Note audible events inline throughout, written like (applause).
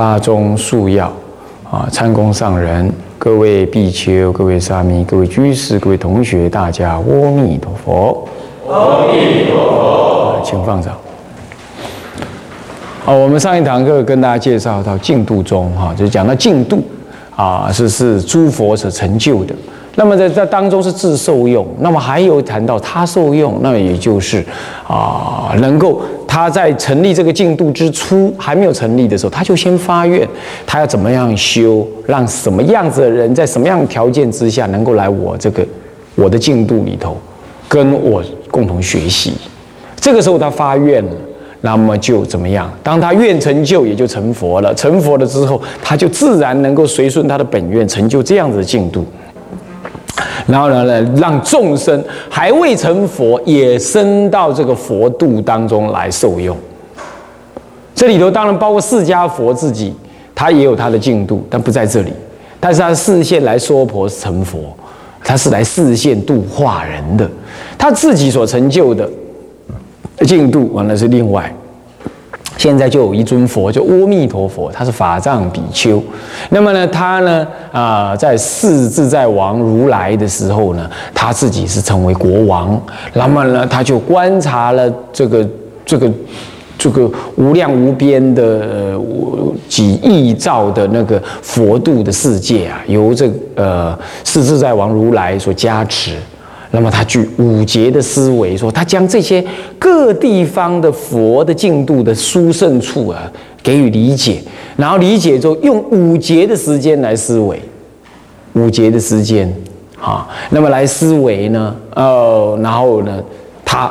巴中素要啊，参公上人，各位比丘、各位沙弥、各位居士、各位同学，大家阿弥陀佛。阿弥陀佛。请放掌。好，我们上一堂课跟大家介绍到净度中哈，就讲到净度啊，是是诸佛所成就的。那么在这当中是自受用，那么还有谈到他受用，那也就是啊，能够他在成立这个净度之初还没有成立的时候，他就先发愿，他要怎么样修，让什么样子的人在什么样的条件之下能够来我这个我的净度里头跟我共同学习。这个时候他发愿了。那么就怎么样？当他愿成就，也就成佛了。成佛了之后，他就自然能够随顺他的本愿，成就这样子的进度。然后呢，呢，让众生还未成佛，也升到这个佛度当中来受用。这里头当然包括释迦佛自己，他也有他的进度，但不在这里。但是他视线来说婆成佛，他是来视线度化人的，他自己所成就的。进度完了是另外，现在就有一尊佛，叫阿弥陀佛，他是法藏比丘。那么呢，他呢啊，在四自在王如来的时候呢，他自己是成为国王。那么呢，他就观察了这个这个这个无量无边的几亿兆的那个佛度的世界啊，由这呃四自在王如来所加持。那么他具五劫的思维，说他将这些各地方的佛的进度的殊胜处啊，给予理解，然后理解之后用五劫的时间来思维，五劫的时间，啊，那么来思维呢，呃，然后呢，他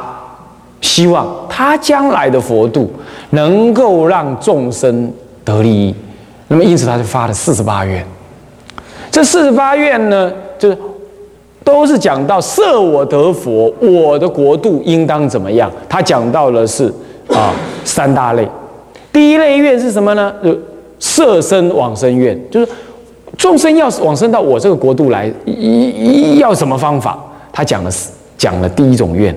希望他将来的佛度能够让众生得利益，那么因此他就发了四十八愿，这四十八愿呢，就是。都是讲到设我得佛，我的国度应当怎么样？他讲到的是啊三大类。第一类愿是什么呢？就设身往生愿，就是众生要往生到我这个国度来，一要什么方法？他讲的是讲了第一种愿，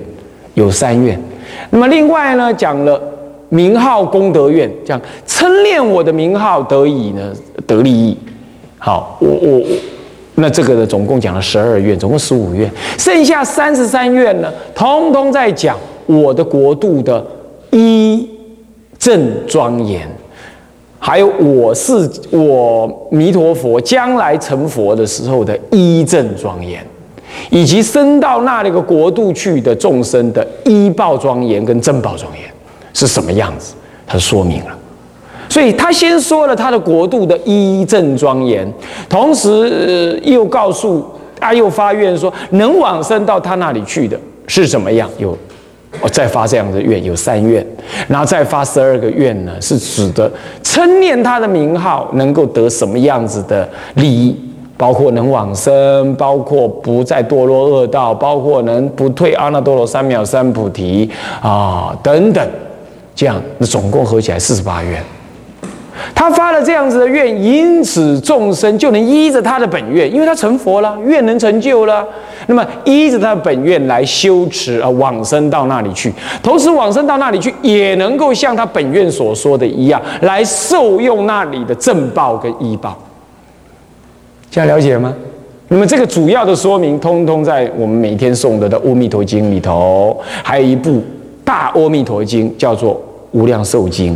有三愿。那么另外呢，讲了名号功德愿，讲称念我的名号得以呢得利益。好，我我。那这个呢，总共讲了十二愿，总共十五愿，剩下三十三愿呢，通通在讲我的国度的一正庄严，还有我是我弥陀佛将来成佛的时候的一正庄严，以及升到那里个国度去的众生的一报庄严跟正报庄严是什么样子，他说明了。所以他先说了他的国度的一正庄严，同时又告诉他又发愿说能往生到他那里去的是怎么样？有，我再发这样的愿，有三愿，然后再发十二个愿呢，是指的称念他的名号能够得什么样子的利益，包括能往生，包括不再堕落恶道，包括能不退阿耨多罗三藐三菩提啊等等，这样那总共合起来四十八愿。他发了这样子的愿，因此众生就能依着他的本愿，因为他成佛了，愿能成就了。那么依着他的本愿来修持而往生到那里去，同时往生到那里去，也能够像他本愿所说的一样，来受用那里的正报跟医报。这样了解吗？那么这个主要的说明，通通在我们每天诵的的《阿弥陀经》里头，还有一部大《阿弥陀经》，叫做《无量寿经》。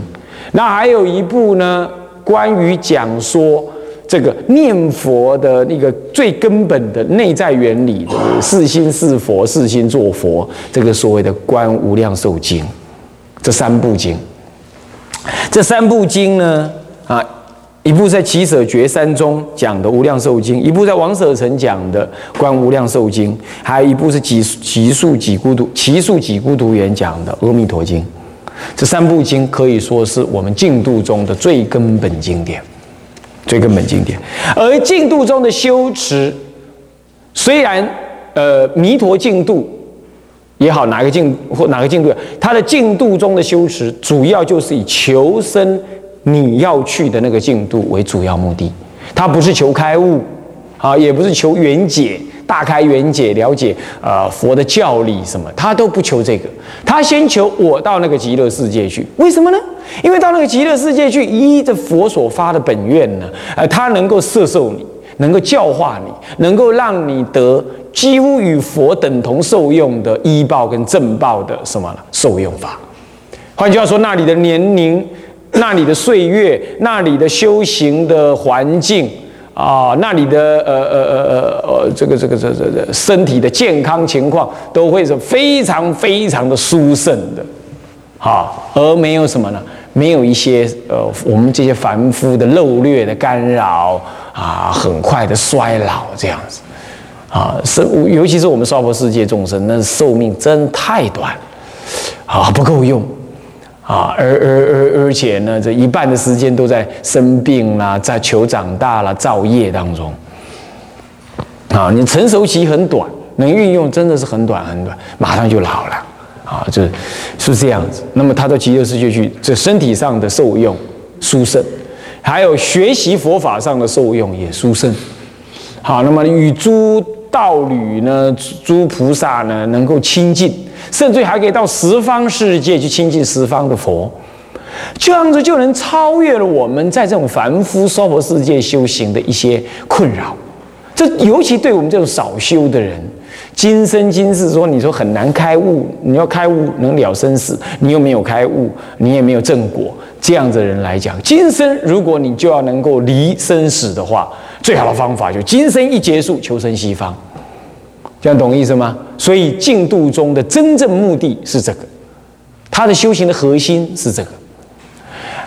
那还有一部呢，关于讲说这个念佛的那个最根本的内在原理的“四心是佛，四心作佛”这个所谓的《观无量寿经》，这三部经，这三部经呢，啊，一部在起舍觉山中讲的《无量寿经》，一部在王舍城讲的《观无量寿经》，还有一部是几几数几孤独，奇数几孤独园讲的《阿弥陀经》。这三部经可以说是我们净度中的最根本经典，最根本经典。而净度中的修持，虽然呃弥陀净度也好，哪个净或哪个净度，它的净度中的修持，主要就是以求生你要去的那个净度为主要目的，它不是求开悟，啊，也不是求圆解。大开圆解，了解呃佛的教理什么，他都不求这个，他先求我到那个极乐世界去。为什么呢？因为到那个极乐世界去，依着佛所发的本愿呢，呃，他能够摄受你，能够教化你，能够让你得几乎与佛等同受用的医报跟正报的什么受用法。换句话说，那里的年龄，那里的岁月，那里的修行的环境。啊，那你的呃呃呃呃呃，这个这个这这这身体的健康情况都会是非常非常的殊胜的，好，而没有什么呢？没有一些呃，我们这些凡夫的漏略的干扰啊，很快的衰老这样子，啊，是尤其是我们娑婆世界众生，那寿命真太短，啊，不够用。啊，而而而而且呢，这一半的时间都在生病啦，在求长大啦、造业当中。啊，你成熟期很短，能运用真的是很短很短，马上就老了。啊，就是是这样子。那么他到极乐世界去，这身体上的受用殊胜，还有学习佛法上的受用也殊胜。好，那么与诸道侣呢，诸菩萨呢，能够亲近。甚至还可以到十方世界去亲近十方的佛，这样子就能超越了我们在这种凡夫娑婆世界修行的一些困扰。这尤其对我们这种少修的人，今生今世说你说很难开悟，你要开悟能了生死，你又没有开悟，你也没有正果，这样子的人来讲，今生如果你就要能够离生死的话，最好的方法就今生一结束，求生西方。这样懂意思吗？所以净度中的真正目的是这个，他的修行的核心是这个。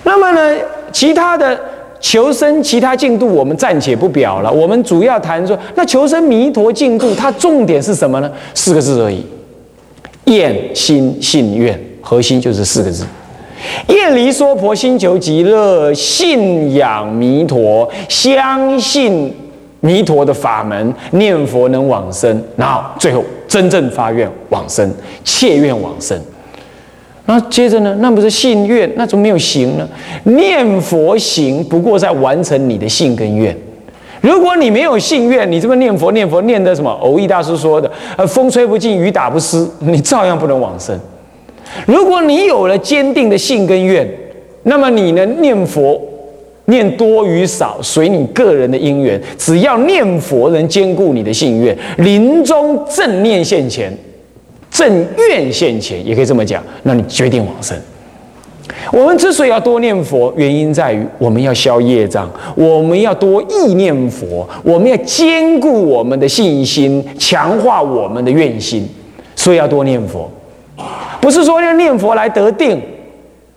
那么呢，其他的求生、其他净度我们暂且不表了。我们主要谈说，那求生弥陀净度，它重点是什么呢？四个字而已：厌心信愿。核心就是四个字：厌离娑婆，心求极乐，信仰弥陀，相信。弥陀的法门，念佛能往生，然后最后真正发愿往生，切愿往生。那接着呢？那不是信愿，那怎么没有行呢？念佛行不过在完成你的信跟愿。如果你没有信愿，你这么念佛念佛念的什么？偶益大师说的，呃，风吹不进，雨打不湿，你照样不能往生。如果你有了坚定的信跟愿，那么你呢？念佛。念多与少随你个人的因缘，只要念佛能兼顾你的信愿，临终正念现前，正愿现前，也可以这么讲，那你决定往生。我们之所以要多念佛，原因在于我们要消业障，我们要多意念佛，我们要兼顾我们的信心，强化我们的愿心，所以要多念佛，不是说要念佛来得定。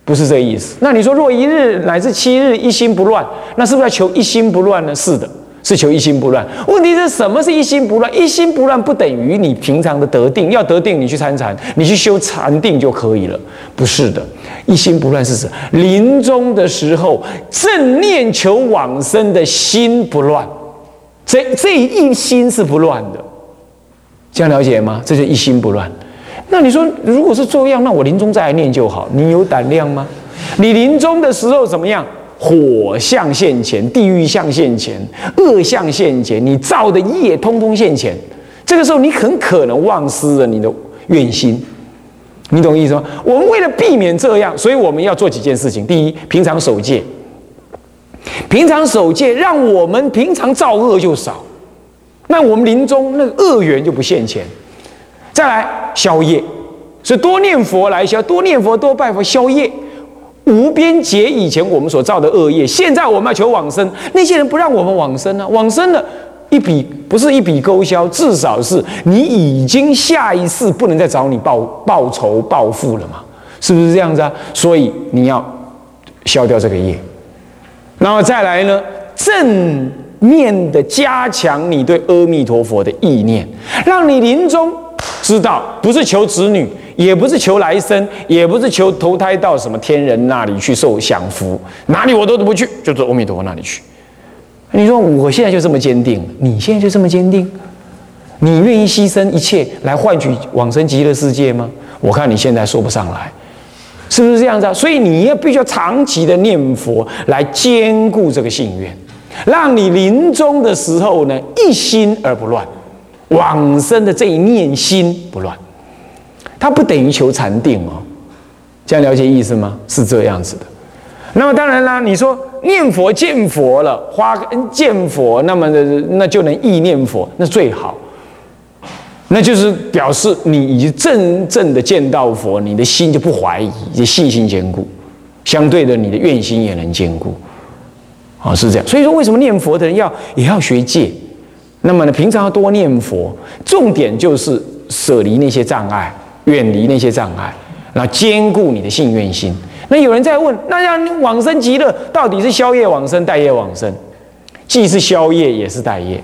不是这个意思。那你说，若一日乃至七日一心不乱，那是不是要求一心不乱呢？是的，是求一心不乱。问题是什么是一心不乱？一心不乱不等于你平常的得定。要得定，你去参禅，你去修禅定就可以了。不是的，一心不乱是指临终的时候正念求往生的心不乱。这这一心是不乱的，这样了解吗？这就一心不乱。那你说，如果是这样，那我临终再来念就好。你有胆量吗？你临终的时候怎么样？火相现前，地狱相现前，恶相现前，你造的业通通现前。这个时候，你很可能忘失了你的愿心。你懂意思吗？我们为了避免这样，所以我们要做几件事情。第一，平常守戒，平常守戒，让我们平常造恶就少，那我们临终那个恶缘就不现前。再来消业，所以多念佛来消，多念佛多拜佛消业，无边劫以前我们所造的恶业，现在我们要求往生，那些人不让我们往生呢？往生了，一笔不是一笔勾销，至少是你已经下一世不能再找你报报仇报复了嘛？是不是这样子啊？所以你要消掉这个业，然后再来呢，正面的加强你对阿弥陀佛的意念，让你临终。知道不是求子女，也不是求来生，也不是求投胎到什么天人那里去受享福，哪里我都不去，就做阿弥陀佛那里去。你说我现在就这么坚定，你现在就这么坚定，你愿意牺牲一切来换取往生极乐世界吗？我看你现在说不上来，是不是这样子啊？所以你要必须要长期的念佛来兼顾这个信愿，让你临终的时候呢一心而不乱，往生的这一念心不乱。它不等于求禅定哦，这样了解意思吗？是这样子的。那么当然啦，你说念佛见佛了，花见佛，那么那就能意念佛，那最好。那就是表示你已经真正的见到佛，你的心就不怀疑，你信心坚固，相对的，你的愿心也能坚固。啊，是这样。所以说，为什么念佛的人要也要学戒？那么呢，平常要多念佛，重点就是舍离那些障碍，远离那些障碍，然后兼顾你的信愿心。那有人在问，那要往生极乐，到底是宵夜往生、待业往生？既是宵夜，也是待业。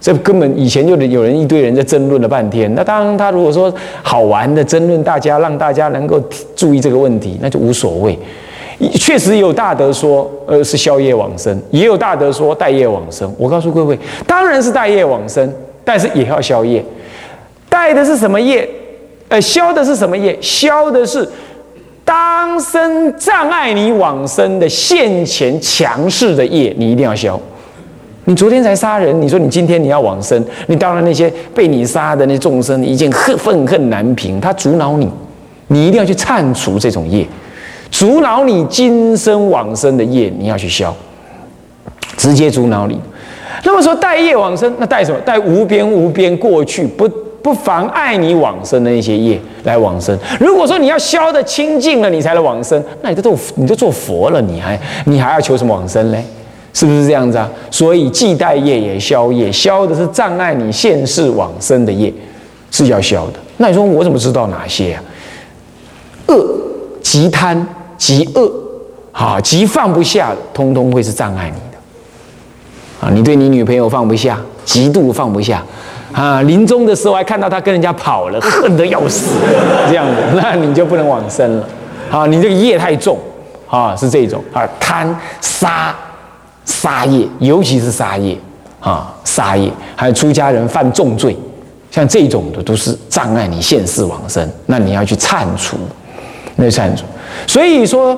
这根本以前就有人一堆人在争论了半天。那当然，他如果说好玩的争论，大家让大家能够注意这个问题，那就无所谓。确实有大德说，呃，是宵夜往生；也有大德说待业往生。我告诉各位，当然是待业往生，但是也要宵夜。待的是什么业？呃，消的是什么业？消的是。当生障碍你往生的现前强势的业，你一定要消。你昨天才杀人，你说你今天你要往生，你当然那些被你杀的那众生，已经恨愤恨难平，他阻挠你，你一定要去铲除这种业，阻挠你今生往生的业，你要去消，直接阻挠你。那么说带业往生，那带什么？带无边无边过去不。不妨碍你往生的那些业来往生。如果说你要消的清净了，你才能往生，那你都做你都做佛了，你还你还要求什么往生嘞？是不是这样子啊？所以既带业也消业，消的是障碍你现世往生的业，是要消的。那你说我怎么知道哪些啊？恶极贪极恶啊极放不下，通通会是障碍你的啊！你对你女朋友放不下，极度放不下。啊，临终的时候还看到她跟人家跑了，恨得要死，这样的，(laughs) 那你就不能往生了。啊，你这个业太重，啊，是这种啊，贪杀杀业，尤其是杀业啊，杀业，还有出家人犯重罪，像这种的都是障碍你现世往生，那你要去铲除，那铲除。所以说，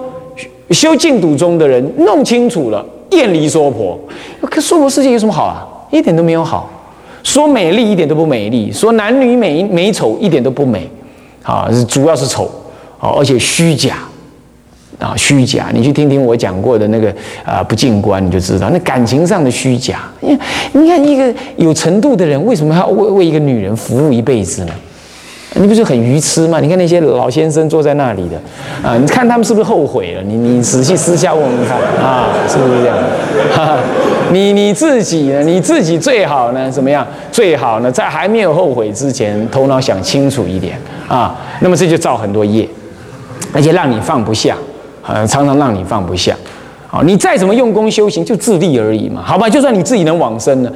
修净土宗的人弄清楚了，厌离娑婆，可娑婆世界有什么好啊？一点都没有好。说美丽一点都不美丽，说男女美美丑一点都不美，啊，主要是丑，啊，而且虚假，啊，虚假。你去听听我讲过的那个啊，不净观，你就知道那感情上的虚假。你你看一个有程度的人，为什么要为为一个女人服务一辈子呢？你不是很愚痴吗？你看那些老先生坐在那里的，啊，你看他们是不是后悔了？你你仔细私下问问看，啊，是不是这样？你你自己呢？你自己最好呢？怎么样？最好呢，在还没有后悔之前，头脑想清楚一点啊。那么这就造很多业，而且让你放不下，啊，常常让你放不下。好，你再怎么用功修行，就自利而已嘛，好吧？就算你自己能往生呢。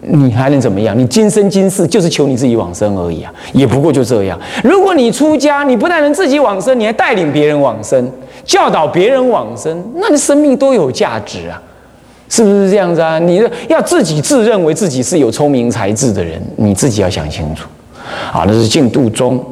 你还能怎么样？你今生今世就是求你自己往生而已啊，也不过就这样。如果你出家，你不但能自己往生，你还带领别人往生，教导别人往生，那你生命多有价值啊！是不是这样子啊？你要自己自认为自己是有聪明才智的人，你自己要想清楚。啊，那是净度中，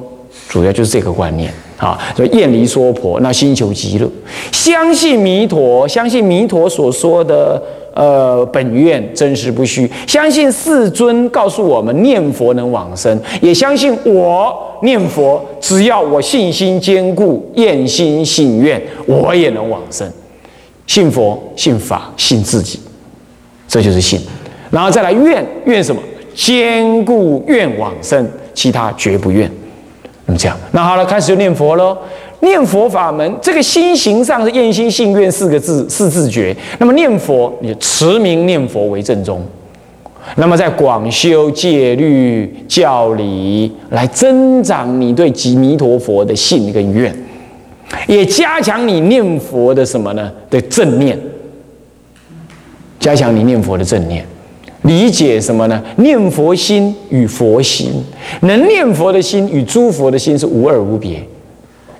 主要就是这个观念啊。所以厌离娑婆，那心求极乐，相信弥陀，相信弥陀所说的。呃，本愿真实不虚，相信世尊告诉我们念佛能往生，也相信我念佛，只要我信心坚固，愿心信愿，我也能往生。信佛、信法、信自己，这就是信。然后再来愿，愿什么？坚固愿往生，其他绝不愿。那么这样，那好了，开始就念佛喽。念佛法门，这个心行上是愿心信愿四个字，四字诀。那么念佛，你持名念佛为正宗。那么在广修戒律教理，来增长你对极弥陀佛的信跟愿，也加强你念佛的什么呢？的正念，加强你念佛的正念。理解什么呢？念佛心与佛心，能念佛的心与诸佛的心是无二无别，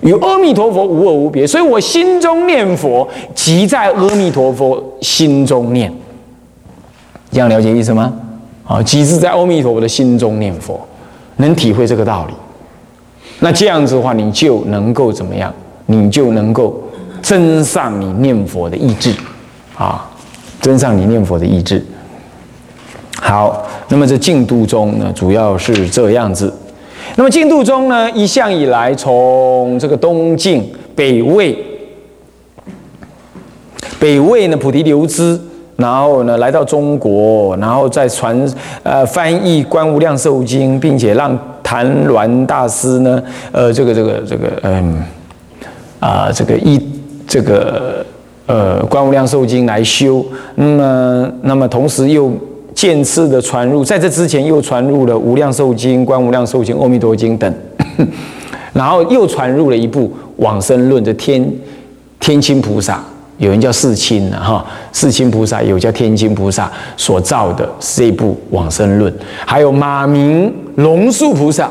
与阿弥陀佛无二无别。所以我心中念佛，即在阿弥陀佛心中念。这样了解意思吗？啊，即是在阿弥陀佛的心中念佛，能体会这个道理。那这样子的话，你就能够怎么样？你就能够增上你念佛的意志，啊，增上你念佛的意志。好，那么这净度宗呢，主要是这样子。那么净度宗呢，一向以来从这个东晋、北魏、北魏呢，菩提流支，然后呢，来到中国，然后再传呃翻译《观无量寿经》，并且让谭鸾大师呢，呃，这个这个这个嗯啊，这个一这个呃《观无量寿经》来修。那么那么同时又渐次的传入，在这之前又传入了《无量寿经》《观无量寿经》《阿弥陀经》等，(coughs) 然后又传入了一部《往生论》的天天亲菩萨。有人叫世亲的哈，世亲菩萨有叫天亲菩萨所造的这部往生论，还有马明龙树菩萨，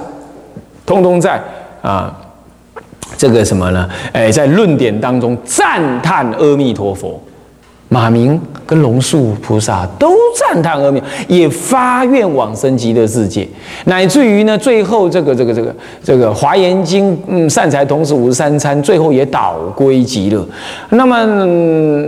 通通在啊这个什么呢？哎，在论点当中赞叹阿弥陀佛。马明跟龙树菩萨都赞叹阿弥，也发愿往生极乐世界，乃至于呢，最后这个这个这个这个华严经，嗯，善财童子五十三参，最后也倒归极乐。那么，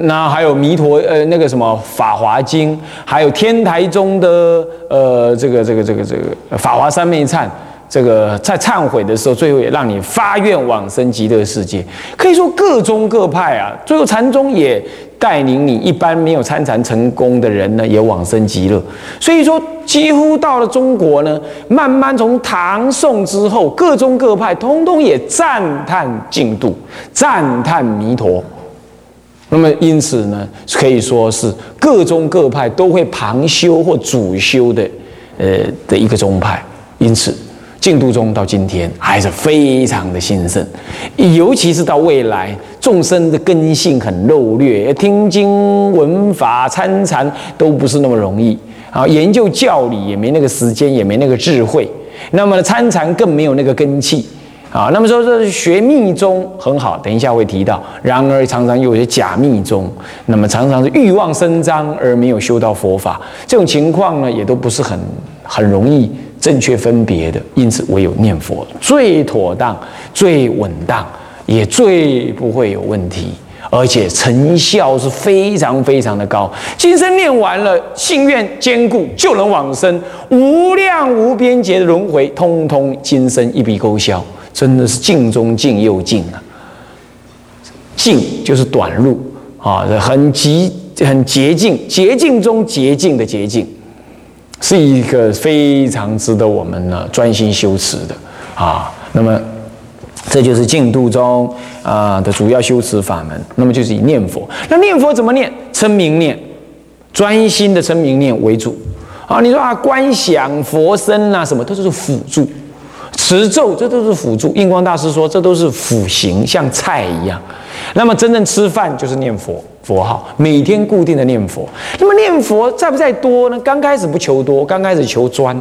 那还有弥陀，呃，那个什么法华经，还有天台宗的，呃，这个这个这个这个法华三昧忏。这个在忏悔的时候，最后也让你发愿往生极乐世界。可以说各宗各派啊，最后禅宗也带领你一般没有参禅成功的人呢，也往生极乐。所以说，几乎到了中国呢，慢慢从唐宋之后，各宗各派通通也赞叹净土，赞叹弥陀。那么因此呢，可以说是各宗各派都会旁修或主修的，呃的一个宗派。因此。净土宗到今天还是非常的兴盛，尤其是到未来，众生的根性很肉劣，听经闻法参禅都不是那么容易啊。研究教理也没那个时间，也没那个智慧。那么参禅更没有那个根气啊。那么说这学密宗很好，等一下会提到。然而常常又有些假密宗，那么常常是欲望伸张而没有修到佛法，这种情况呢，也都不是很很容易。正确分别的，因此唯有念佛最妥当、最稳当，也最不会有问题，而且成效是非常非常的高。今生念完了，心愿坚固，就能往生无量无边劫的轮回，通通今生一笔勾销，真的是尽中尽又尽啊！尽就是短路啊，很极很捷径，捷径中捷径的捷径。是一个非常值得我们呢专心修持的啊。那么，这就是净土中啊的主要修持法门。那么就是以念佛。那念佛怎么念？称名念，专心的称名念为主啊。你说啊，观想佛身啊，什么都是辅助，持咒这都是辅助。印光大师说，这都是辅行，像菜一样。那么真正吃饭就是念佛。佛号每天固定的念佛，那么念佛在不在多呢？刚开始不求多，刚开始求专，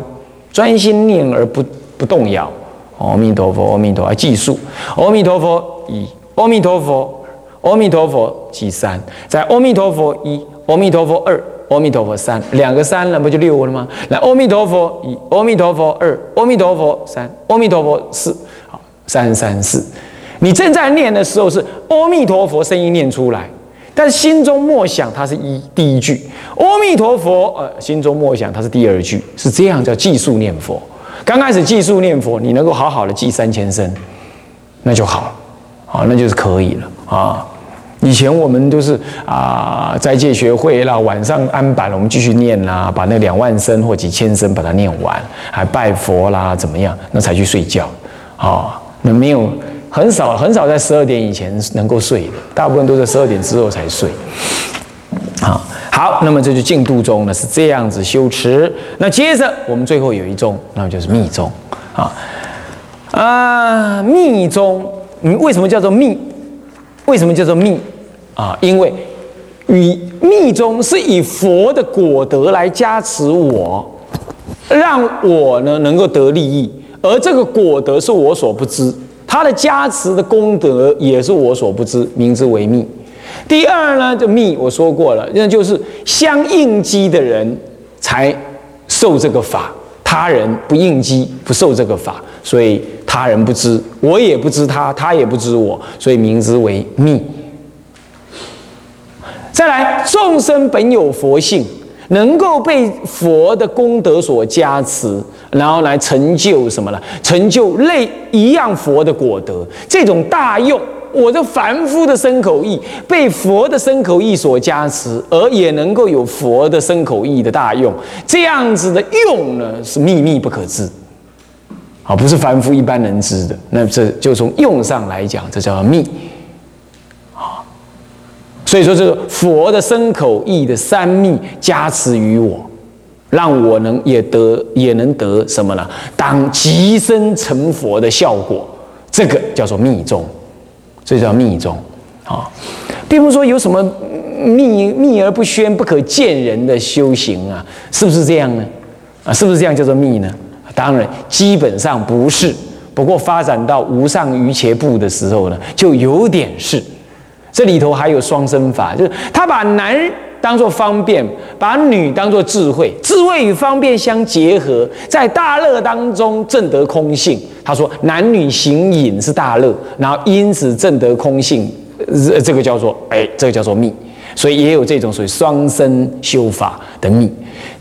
专心念而不不动摇。阿弥陀佛，阿弥陀佛，计数。阿弥陀佛一，阿弥陀佛，阿弥陀佛计三，在阿弥陀佛一，阿弥陀佛二，阿弥陀佛三，两个三了不就六了吗？来，阿弥陀佛一，阿弥陀佛二，阿弥陀佛三，阿弥陀佛四，好，三三四。你正在念的时候是阿弥陀佛声音念出来。但心中默想，它是一第一句；阿弥陀佛，呃，心中默想，它是第二句，是这样叫计数念佛。刚开始计数念佛，你能够好好的记三千声，那就好，好，那就是可以了啊。以前我们都是啊，斋戒学会啦，晚上安板了，我们继续念啦，把那两万声或几千声把它念完，还拜佛啦，怎么样，那才去睡觉啊？那没有。很少很少在十二点以前能够睡的，大部分都在十二点之后才睡。好，好，那么这就淨土宗呢是这样子修持。那接着我们最后有一宗，那麼就是密宗。啊啊，密宗，你为什么叫做密？为什么叫做密？啊，因为以密宗是以佛的果德来加持我，让我呢能够得利益，而这个果德是我所不知，他的加持的功德也是我所不知，名之为密。第二呢，就密我说过了，那就是相应机的人才受这个法，他人不应机不受这个法，所以他人不知，我也不知他，他也不知我，所以名之为密。再来，众生本有佛性，能够被佛的功德所加持，然后来成就什么呢？成就类一样佛的果德，这种大用。我这凡夫的身口意被佛的身口意所加持，而也能够有佛的身口意的大用，这样子的用呢，是秘密不可知，啊，不是凡夫一般能知的。那这就从用上来讲，这叫密。所以说，这个佛的身口意的三密加持于我，让我能也得也能得什么呢？当即身成佛的效果，这个叫做密宗，这叫密宗啊，并不是说有什么秘秘而不宣、不可见人的修行啊，是不是这样呢？啊，是不是这样叫做密呢？当然，基本上不是。不过发展到无上瑜伽部的时候呢，就有点是。这里头还有双生法，就是他把男当做方便，把女当做智慧，智慧与方便相结合，在大乐当中证得空性。他说男女行隐是大乐，然后因此证得空性，这个叫做哎，这个叫做密。所以也有这种属于双生修法的密。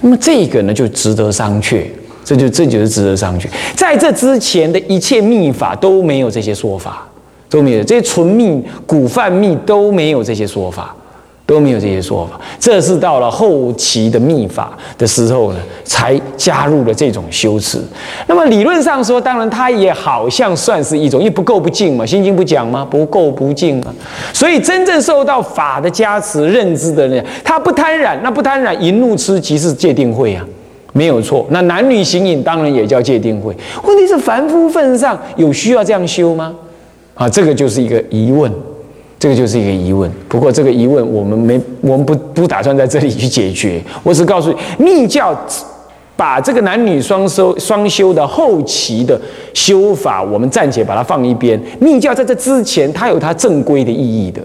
那么这个呢，就值得商榷。这就这就是值得商榷。在这之前的一切密法都没有这些说法。都没有这些纯密、古梵密都没有这些说法，都没有这些说法。这是到了后期的密法的时候呢，才加入了这种修持。那么理论上说，当然它也好像算是一种，因为不够不净嘛，《心经》不讲吗？不够不净嘛。所以真正受到法的加持、认知的人，他不贪染，那不贪染，淫怒痴即是戒定慧啊，没有错。那男女行淫当然也叫戒定慧。问题是凡夫份上有需要这样修吗？啊，这个就是一个疑问，这个就是一个疑问。不过这个疑问我们没，我们不不打算在这里去解决。我只告诉你，密教把这个男女双修双修的后期的修法，我们暂且把它放一边。密教在这之前，它有它正规的意义的。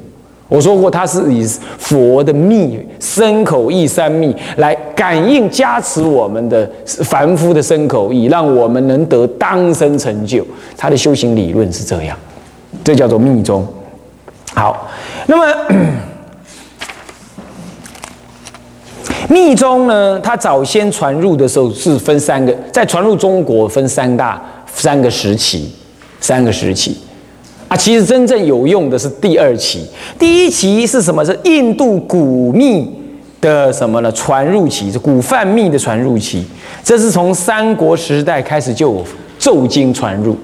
我说过，它是以佛的密身口意三密来感应加持我们的凡夫的身口意，让我们能得当生成就。它的修行理论是这样。这叫做密宗。好，那么 (clears throat) 密宗呢？它早先传入的时候是分三个，在传入中国分三大三个时期，三个时期啊。其实真正有用的是第二期，第一期是什么？是印度古密的什么呢？传入期是古梵密的传入期，这是从三国时代开始就有咒经传入。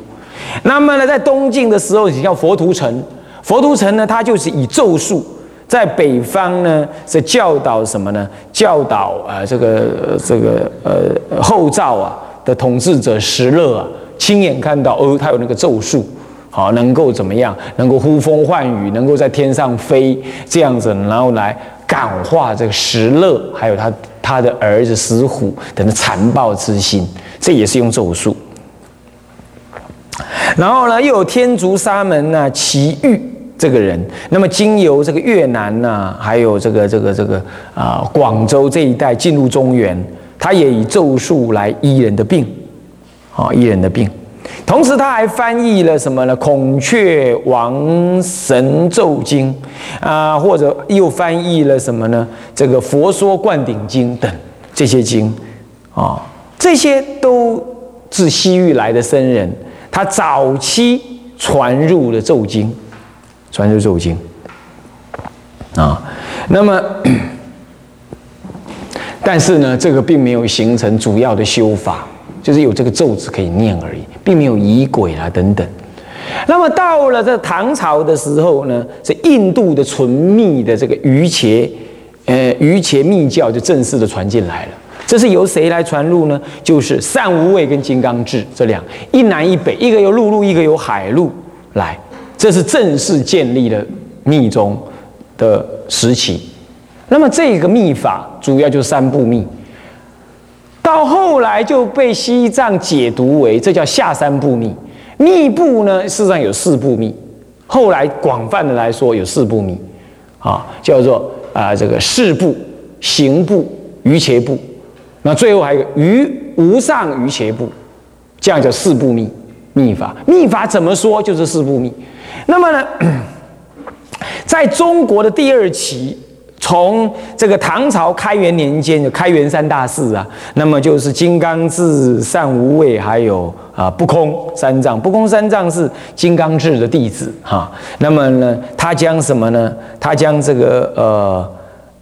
那么呢，在东晋的时候，你叫佛图澄。佛图澄呢，他就是以咒术，在北方呢是教导什么呢？教导啊，这个这个呃后赵啊的统治者石勒啊，亲眼看到哦，他有那个咒术，好，能够怎么样？能够呼风唤雨，能够在天上飞，这样子，然后来感化这个石勒，还有他他的儿子石虎等的残暴之心，这也是用咒术。然后呢，又有天竺沙门呐，奇遇这个人。那么经由这个越南呐，还有这个这个这个啊广州这一带进入中原，他也以咒术来医人的病，啊医人的病。同时他还翻译了什么呢？孔雀王神咒经啊，或者又翻译了什么呢？这个佛说灌顶经等这些经啊，这些都是西域来的僧人。他早期传入了咒经，传入咒经啊，那么，(clears throat) 但是呢，这个并没有形成主要的修法，就是有这个咒字可以念而已，并没有仪轨啊等等。那么到了这唐朝的时候呢，是印度的纯密的这个瑜伽，呃，瑜伽密教就正式的传进来了。这是由谁来传入呢？就是善无畏跟金刚智这两，一南一北，一个由陆路，一个由海路来。这是正式建立了密宗的时期那么这个秘法主要就是三部密，到后来就被西藏解读为这叫下三部密。密部呢，事实上有四部密，后来广泛的来说有四部密，啊，叫做啊这个事部、行部、瑜伽部，那最后还有个于无上于邪部，这样叫四部密密法。密法怎么说就是四部密。那么呢，在中国的第二期。从这个唐朝开元年间就开元三大寺啊，那么就是金刚智、善无畏，还有啊不空三藏。不空三藏是金刚智的弟子哈。那么呢，他将什么呢？他将这个呃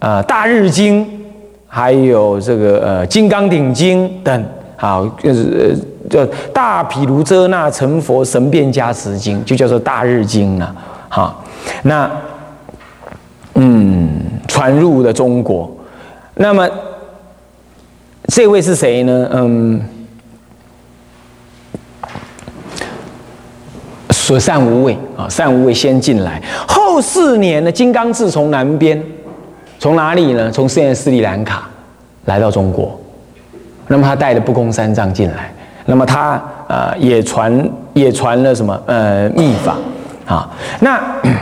呃大日经，还有这个呃金刚顶经等，好就是叫大毗卢遮那成佛神变加持经，就叫做大日经了哈。那嗯。传入了中国，那么这位是谁呢？嗯，所善无畏啊，善无畏先进来，后四年呢，金刚智从南边，从哪里呢？从现在斯里兰卡来到中国，那么他带着不空三藏进来，那么他呃也传也传了什么呃秘法啊？那。